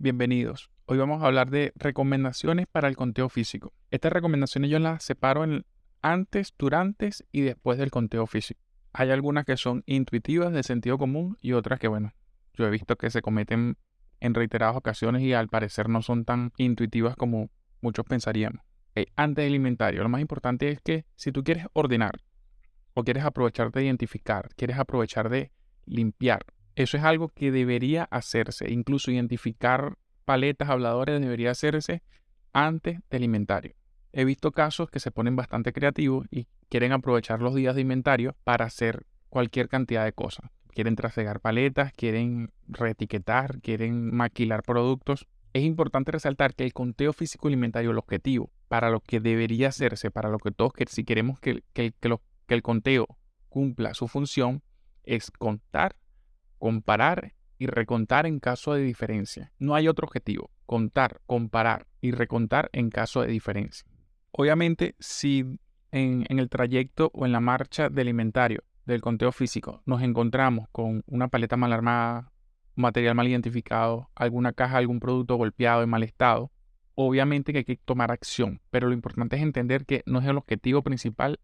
Bienvenidos. Hoy vamos a hablar de recomendaciones para el conteo físico. Estas recomendaciones yo las separo en antes, durante y después del conteo físico. Hay algunas que son intuitivas de sentido común y otras que, bueno, yo he visto que se cometen en reiteradas ocasiones y al parecer no son tan intuitivas como muchos pensaríamos. antes del inventario, lo más importante es que si tú quieres ordenar o quieres aprovechar de identificar, quieres aprovechar de limpiar eso es algo que debería hacerse. Incluso identificar paletas, habladores, debería hacerse antes del inventario. He visto casos que se ponen bastante creativos y quieren aprovechar los días de inventario para hacer cualquier cantidad de cosas. Quieren trasegar paletas, quieren reetiquetar, quieren maquilar productos. Es importante resaltar que el conteo físico inventario, el objetivo, para lo que debería hacerse, para lo que todos, que si queremos que, que el conteo cumpla su función, es contar comparar y recontar en caso de diferencia. No hay otro objetivo, contar, comparar y recontar en caso de diferencia. Obviamente, si en, el trayecto o en la marcha del inventario del conteo físico nos encontramos con una paleta mal armada, material mal identificado, alguna caja, algún producto golpeado en mal estado, obviamente que hay que tomar acción, pero lo importante es entender que no es el objetivo principal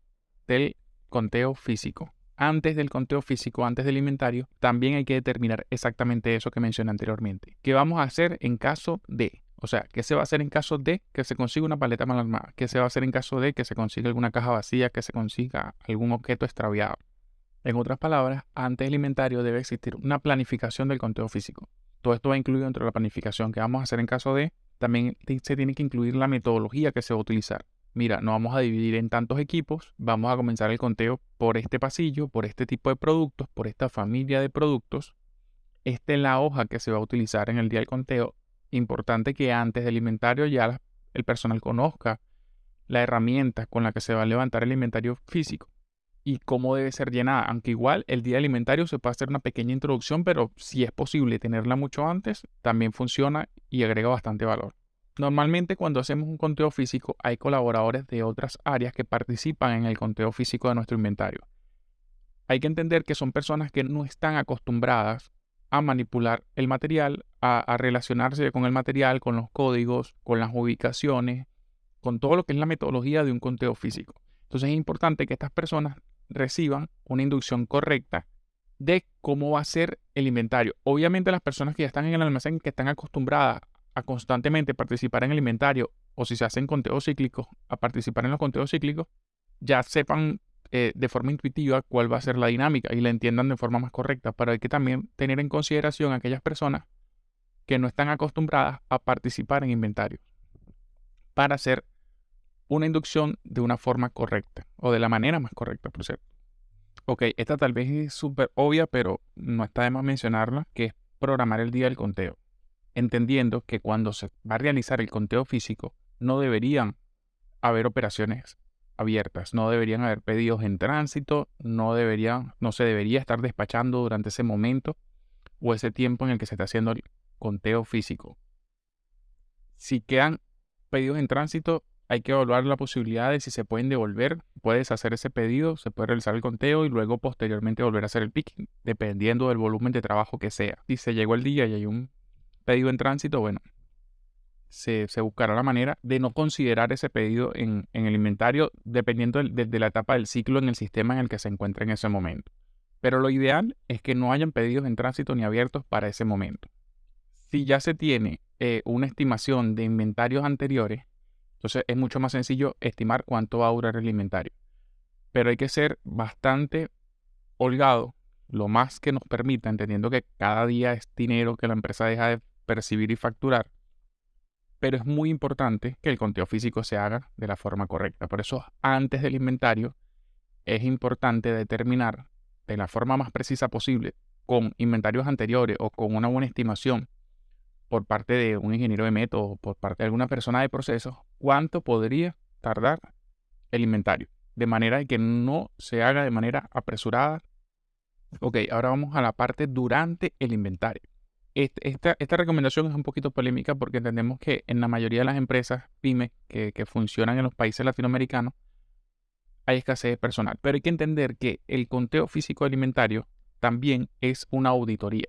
del conteo físico antes del conteo físico, antes del inventario, también hay que determinar exactamente eso que mencioné anteriormente. ¿Qué vamos a hacer en caso de? O sea, ¿qué se va a hacer en caso de que se consiga una paleta mal armada? ¿Qué se va a hacer en caso de que se consiga alguna caja vacía, que se consiga algún objeto extraviado? En otras palabras, antes del inventario debe existir una planificación del conteo físico. Todo esto va incluido dentro de la planificación que vamos a hacer en caso de. También se tiene que incluir la metodología que se va a utilizar mira, no vamos a dividir en tantos equipos, vamos a comenzar el conteo por este pasillo, por este tipo de productos, por esta familia de productos. Esta es la hoja que se va a utilizar en el día del conteo. Importante que antes del inventario ya el personal conozca la herramienta con la que se va a levantar el inventario físico y cómo debe ser llenada. Aunque igual el día del inventario se puede hacer una pequeña introducción, pero si es posible tenerla mucho antes, también funciona y agrega bastante valor. Normalmente cuando hacemos un conteo físico hay colaboradores de otras áreas que participan en el conteo físico de nuestro inventario. Hay que entender que son personas que no están acostumbradas a manipular el material, a, relacionarse con el material, con los códigos, con las ubicaciones, con todo lo que es la metodología de un conteo físico. Entonces es importante que estas personas reciban una inducción correcta de cómo va a ser el inventario. Obviamente las personas que ya están en el almacén, que están acostumbradas a constantemente participar en el inventario o si se hacen conteos cíclicos, a participar en los conteos cíclicos, ya sepan eh, de forma intuitiva cuál va a ser la dinámica y la entiendan de forma más correcta. Pero hay que también tener en consideración a aquellas personas que no están acostumbradas a participar en inventarios para hacer una inducción de una forma correcta o de la manera más correcta, por cierto. Ok, esta tal vez es súper obvia, pero no está de más mencionarla, que es programar el día del conteo entendiendo que cuando se va a realizar el conteo físico no deberían haber operaciones abiertas, no deberían haber pedidos en tránsito, no deberían, no se debería estar despachando durante ese momento o ese tiempo en el que se está haciendo el conteo físico. Si quedan pedidos en tránsito, hay que evaluar la posibilidad de si se pueden devolver, puedes hacer ese pedido, se puede realizar el conteo y luego posteriormente volver a hacer el picking, dependiendo del volumen de trabajo que sea. Si se llegó el día y hay un pedido en tránsito, bueno, se, buscará la manera de no considerar ese pedido en, el inventario dependiendo de, la etapa del ciclo en el sistema en el que se encuentra en ese momento. Pero lo ideal es que no hayan pedidos en tránsito ni abiertos para ese momento. Si ya se tiene eh, una estimación de inventarios anteriores, entonces es mucho más sencillo estimar cuánto va a durar el inventario. Pero hay que ser bastante holgado, lo más que nos permita, entendiendo que cada día es dinero que la empresa deja de percibir y facturar. Pero es muy importante que el conteo físico se haga de la forma correcta. Por eso, antes del inventario, es importante determinar de la forma más precisa posible, con inventarios anteriores o con una buena estimación por parte de un ingeniero de método, por parte de alguna persona de procesos, cuánto podría tardar el inventario. De manera que no se haga de manera apresurada. Ok, ahora vamos a la parte durante el inventario. Esta, recomendación es un poquito polémica porque entendemos que en la mayoría de las empresas pymes que, que funcionan en los países latinoamericanos hay escasez de personal. Pero hay que entender que el conteo físico alimentario también es una auditoría.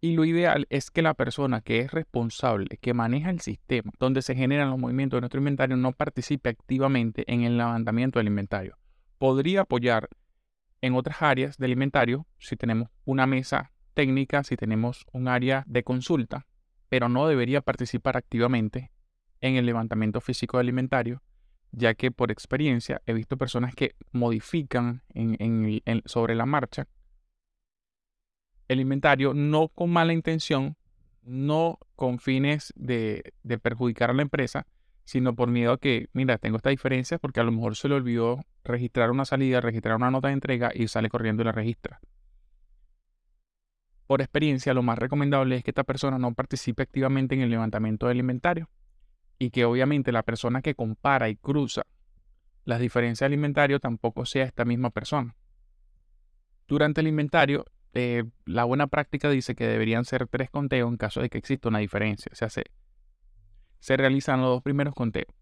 Y lo ideal es que la persona que es responsable, que maneja el sistema donde se generan los movimientos de nuestro inventario, no participe activamente en el levantamiento del inventario. Podría apoyar en otras áreas del inventario si tenemos una mesa técnica, si tenemos un área de consulta, pero no debería participar activamente en el levantamiento físico del inventario, ya que por experiencia he visto personas que modifican sobre la marcha el inventario no con mala intención, no con fines de, perjudicar a la empresa, sino por miedo a que, mira, tengo esta diferencia porque a lo mejor se le olvidó registrar una salida, registrar una nota de entrega y sale corriendo y la registra. Por experiencia, lo más recomendable es que esta persona no participe activamente en el levantamiento del inventario y que obviamente la persona que compara y cruza las diferencias del inventario tampoco sea esta misma persona. Durante el inventario, eh, la buena práctica dice que deberían ser tres conteos en caso de que exista una diferencia. O sea, se, se realizan los dos primeros conteos.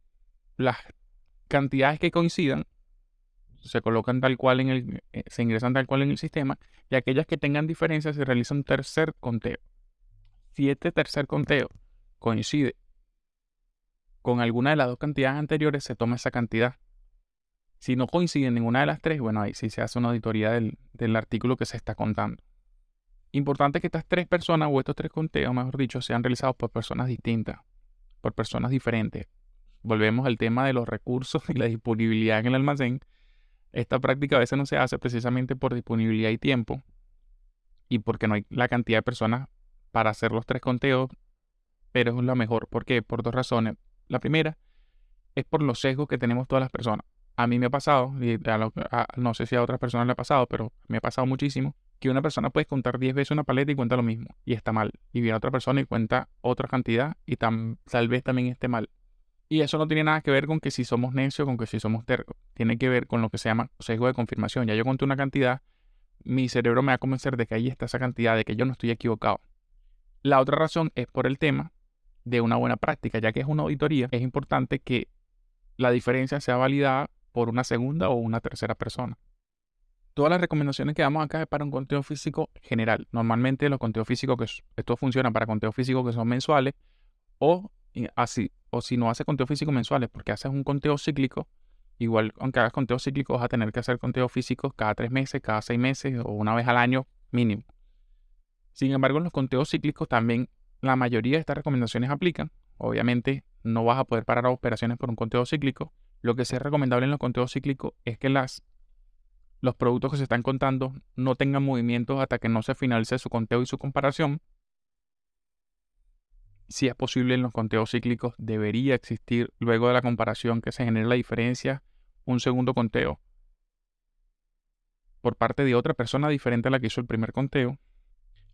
Las cantidades que coincidan se colocan tal cual en el, eh, se ingresan tal cual en el sistema y aquellas que tengan diferencias se realiza un tercer conteo. Si este tercer conteo coincide con alguna de las dos cantidades anteriores, se toma esa cantidad. Si no coincide ninguna de las tres, bueno, ahí sí se hace una auditoría del, del artículo que se está contando. Importante que estas tres personas o estos tres conteos, mejor dicho, sean realizados por personas distintas, por personas diferentes. Volvemos al tema de los recursos y la disponibilidad en el almacén. Esta práctica a veces no se hace precisamente por disponibilidad y tiempo y porque no hay la cantidad de personas para hacer los tres conteos, pero es lo mejor. ¿Por qué? Por dos razones. La primera es por los sesgos que tenemos todas las personas a mí me ha pasado, y no sé si a otras personas le ha pasado, pero me ha pasado muchísimo, que una persona puede contar 10 veces una paleta y cuenta lo mismo, y está mal. Y viene otra persona y cuenta otra cantidad y tal vez también esté mal. Y eso no tiene nada que ver con que si somos necios, con que si somos tercos. Tiene que ver con lo que se llama sesgo de confirmación. Ya yo conté una cantidad, mi cerebro me va a convencer de que ahí está esa cantidad, de que yo no estoy equivocado. La otra razón es por el tema de una buena práctica, ya que es una auditoría, es importante que la diferencia sea validada por una segunda o una tercera persona. Todas las recomendaciones que damos acá es para un conteo físico general. Normalmente los conteos físicos, que esto funciona para conteos físicos que son mensuales o así, o si no hace conteo físico mensuales, porque haces un conteo cíclico, igual aunque hagas conteo cíclico vas a tener que hacer conteo físicos cada tres meses, cada seis meses o una vez al año mínimo. Sin embargo, en los conteos cíclicos también la mayoría de estas recomendaciones aplican. Obviamente no vas a poder parar operaciones por un conteo cíclico, lo que es recomendable en los conteos cíclicos es que las, los productos que se están contando no tengan movimientos hasta que no se finalice su conteo y su comparación. Si es posible en los conteos cíclicos, debería existir luego de la comparación que se genere la diferencia un segundo conteo por parte de otra persona diferente a la que hizo el primer conteo.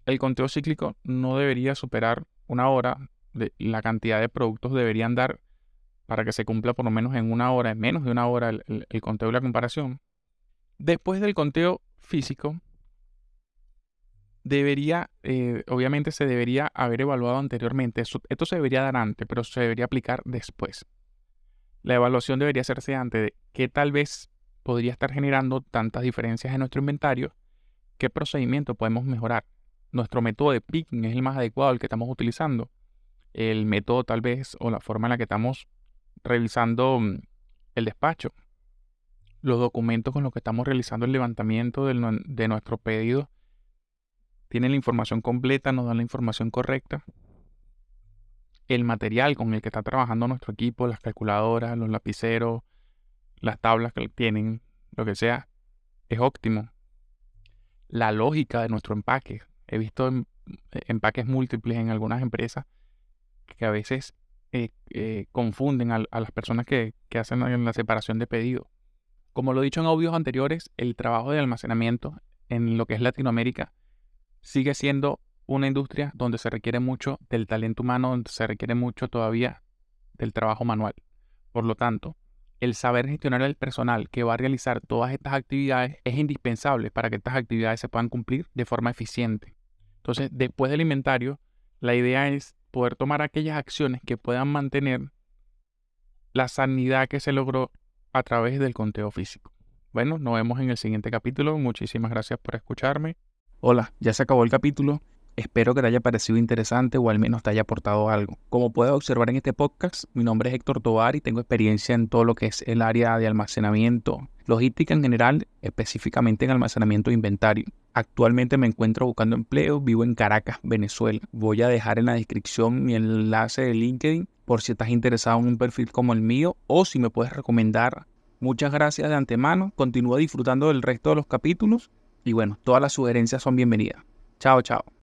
El conteo cíclico no debería superar una hora. La cantidad de productos deberían dar para que se cumpla por lo menos en una hora, en menos de una hora, el, conteo y la comparación. Después del conteo físico, debería, eh, obviamente se debería haber evaluado anteriormente. esto se debería dar antes, pero se debería aplicar después. La evaluación debería hacerse antes de qué tal vez podría estar generando tantas diferencias en nuestro inventario, qué procedimiento podemos mejorar. Nuestro método de picking es el más adecuado, el que estamos utilizando. El método tal vez o la forma en la que estamos revisando mm, el despacho, los documentos con los que estamos realizando el levantamiento de, nuestro pedido tienen la información completa, nos dan la información correcta. El material con el que está trabajando nuestro equipo, las calculadoras, los lapiceros, las tablas que tienen, lo que sea, es óptimo. La lógica de nuestro empaque. He visto em, empaques múltiples en algunas empresas que a veces eh, eh, confunden a, las personas que, hacen la separación de pedido. Como lo he dicho en audios anteriores, el trabajo de almacenamiento en lo que es Latinoamérica sigue siendo una industria donde se requiere mucho del talento humano, donde se requiere mucho todavía del trabajo manual. Por lo tanto, el saber gestionar el personal que va a realizar todas estas actividades es indispensable para que estas actividades se puedan cumplir de forma eficiente. Entonces, después del inventario, la idea es poder tomar aquellas acciones que puedan mantener la sanidad que se logró a través del conteo físico. Bueno, nos vemos en el siguiente capítulo. Muchísimas gracias por escucharme. Hola, ya se acabó el capítulo. Espero que te haya parecido interesante o al menos te haya aportado algo. Como puedes observar en este podcast, mi nombre es Héctor Tovar y tengo experiencia en todo lo que es el área de almacenamiento, logística en general, específicamente en almacenamiento de inventario. Actualmente me encuentro buscando empleo, vivo en Caracas, Venezuela. Voy a dejar en la descripción mi enlace de LinkedIn por si estás interesado en un perfil como el mío o si me puedes recomendar. Muchas gracias de antemano, continúa disfrutando del resto de los capítulos y bueno, todas las sugerencias son bienvenidas. Chao, chao.